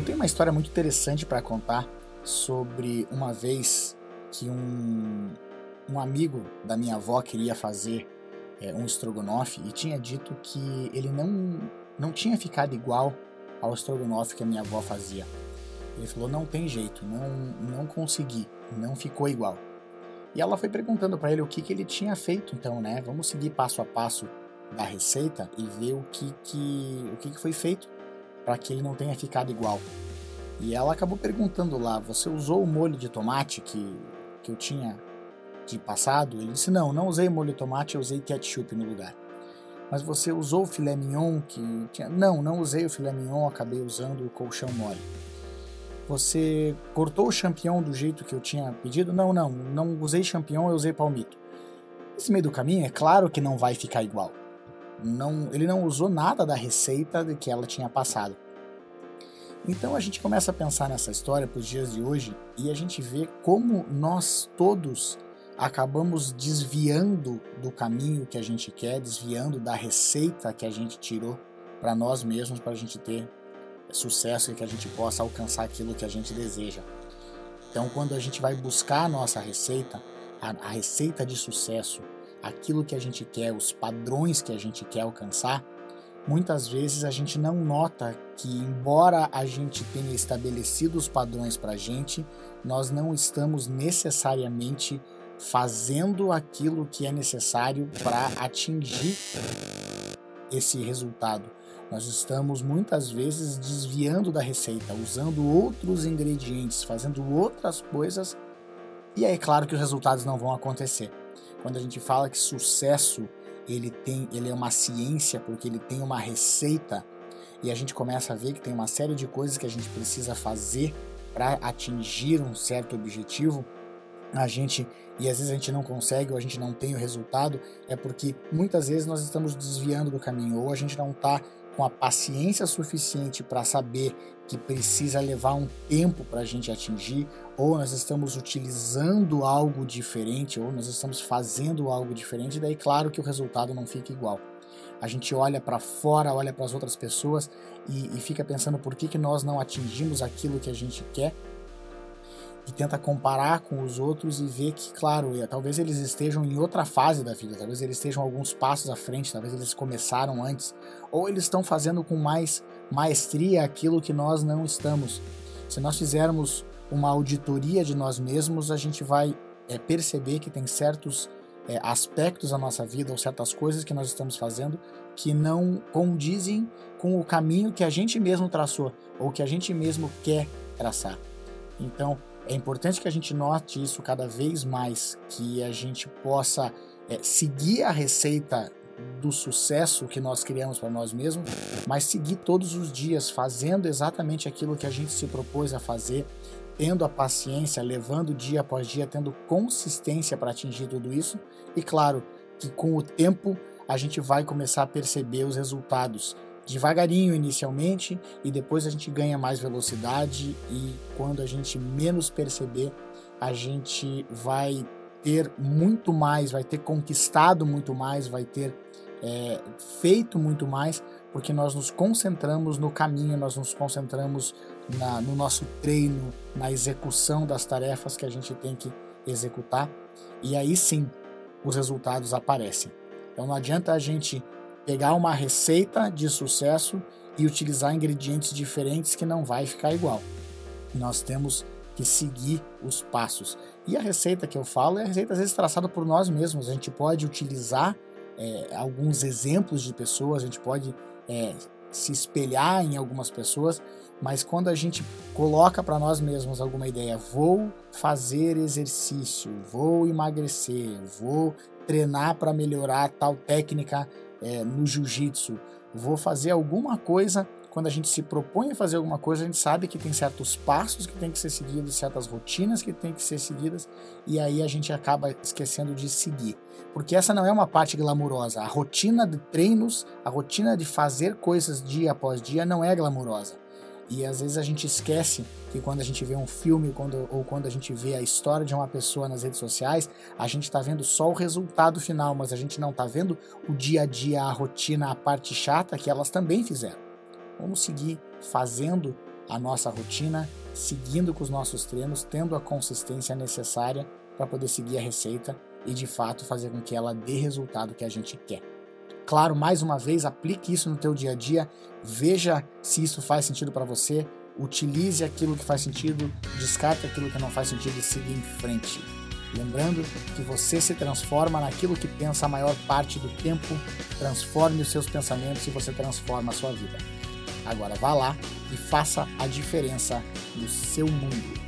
Eu tenho uma história muito interessante para contar sobre uma vez que um, um amigo da minha avó queria fazer é, um estrogonofe e tinha dito que ele não, não tinha ficado igual ao estrogonofe que a minha avó fazia. Ele falou: não tem jeito, não, não consegui, não ficou igual. E ela foi perguntando para ele o que, que ele tinha feito, então, né? Vamos seguir passo a passo da receita e ver o que, que, o que, que foi feito para que ele não tenha ficado igual. E ela acabou perguntando lá: Você usou o molho de tomate que, que eu tinha de passado? Ele disse: Não, não usei molho de tomate, eu usei ketchup no lugar. Mas você usou o filé mignon que tinha. Não, não usei o filé mignon, acabei usando o colchão mole. Você cortou o champignon do jeito que eu tinha pedido? Não, não, não usei champignon, eu usei palmito. Nesse meio do caminho, é claro que não vai ficar igual. Não, ele não usou nada da receita que ela tinha passado. Então a gente começa a pensar nessa história para os dias de hoje e a gente vê como nós todos acabamos desviando do caminho que a gente quer, desviando da receita que a gente tirou para nós mesmos, para a gente ter sucesso e que a gente possa alcançar aquilo que a gente deseja. Então, quando a gente vai buscar a nossa receita, a, a receita de sucesso, aquilo que a gente quer, os padrões que a gente quer alcançar, muitas vezes a gente não nota que, embora a gente tenha estabelecido os padrões para a gente, nós não estamos necessariamente fazendo aquilo que é necessário para atingir esse resultado. Nós estamos muitas vezes desviando da receita, usando outros ingredientes, fazendo outras coisas, e é claro que os resultados não vão acontecer. Quando a gente fala que sucesso ele tem, ele é uma ciência porque ele tem uma receita e a gente começa a ver que tem uma série de coisas que a gente precisa fazer para atingir um certo objetivo, a gente e às vezes a gente não consegue ou a gente não tem o resultado, é porque muitas vezes nós estamos desviando do caminho ou a gente não está com a paciência suficiente para saber que precisa levar um tempo para a gente atingir, ou nós estamos utilizando algo diferente, ou nós estamos fazendo algo diferente, daí claro que o resultado não fica igual. A gente olha para fora, olha para as outras pessoas e, e, fica pensando por que, que nós não atingimos aquilo que a gente quer e tenta comparar com os outros e ver que, claro, é, talvez eles estejam em outra fase da vida, talvez eles estejam alguns passos à frente, talvez eles começaram antes, ou eles estão fazendo com mais maestria aquilo que nós não estamos. Se nós fizermos uma auditoria de nós mesmos, a gente vai é, perceber que tem certos é, aspectos da nossa vida ou certas coisas que nós estamos fazendo que não condizem com o caminho que a gente mesmo traçou ou que a gente mesmo quer traçar. Então, é importante que a gente note isso cada vez mais, que a gente possa é, seguir a receita do sucesso que nós criamos para nós mesmos, mas seguir todos os dias fazendo exatamente aquilo que a gente se propôs a fazer, tendo a paciência, levando dia após dia, tendo consistência para atingir tudo isso, e claro que com o tempo a gente vai começar a perceber os resultados devagarinho inicialmente e depois a gente ganha mais velocidade e quando a gente menos perceber, a gente vai ter muito mais, vai ter conquistado muito mais, vai ter é, feito muito mais, porque nós nos concentramos no caminho, nós nos concentramos na, no nosso treino, na execução das tarefas que a gente tem que executar, e aí sim os resultados aparecem. Então não adianta a gente pegar uma receita de sucesso e utilizar ingredientes diferentes que não vai ficar igual. Nós temos que seguir os passos. E a receita que eu falo é a receita às vezes traçada por nós mesmos. A gente pode utilizar é, alguns exemplos de pessoas, a gente pode é, se espelhar em algumas pessoas, mas quando a gente coloca para nós mesmos alguma ideia, vou fazer exercício, vou emagrecer, vou treinar para melhorar tal técnica é, no jiu-jitsu, vou fazer alguma coisa. Quando a gente se propõe a fazer alguma coisa, a gente sabe que tem certos passos que tem que ser seguidos, certas rotinas que tem que ser seguidas, e aí a gente acaba esquecendo de seguir. Porque essa não é uma parte glamurosa. A rotina de treinos, a rotina de fazer coisas dia após dia não é glamurosa. E às vezes a gente esquece que quando a gente vê um filme quando, ou quando a gente vê a história de uma pessoa nas redes sociais, a gente está vendo só o resultado final, mas a gente não está vendo o dia a dia, a rotina, a parte chata que elas também fizeram. Vamos seguir fazendo a nossa rotina, seguindo com os nossos treinos, tendo a consistência necessária para poder seguir a receita e de fato fazer com que ela dê resultado que a gente quer. Claro, mais uma vez, aplique isso no teu dia a dia, veja se isso faz sentido para você, utilize aquilo que faz sentido, descarte aquilo que não faz sentido e siga em frente. Lembrando que você se transforma naquilo que pensa a maior parte do tempo, transforme os seus pensamentos e você transforma a sua vida. Agora vá lá e faça a diferença no seu mundo.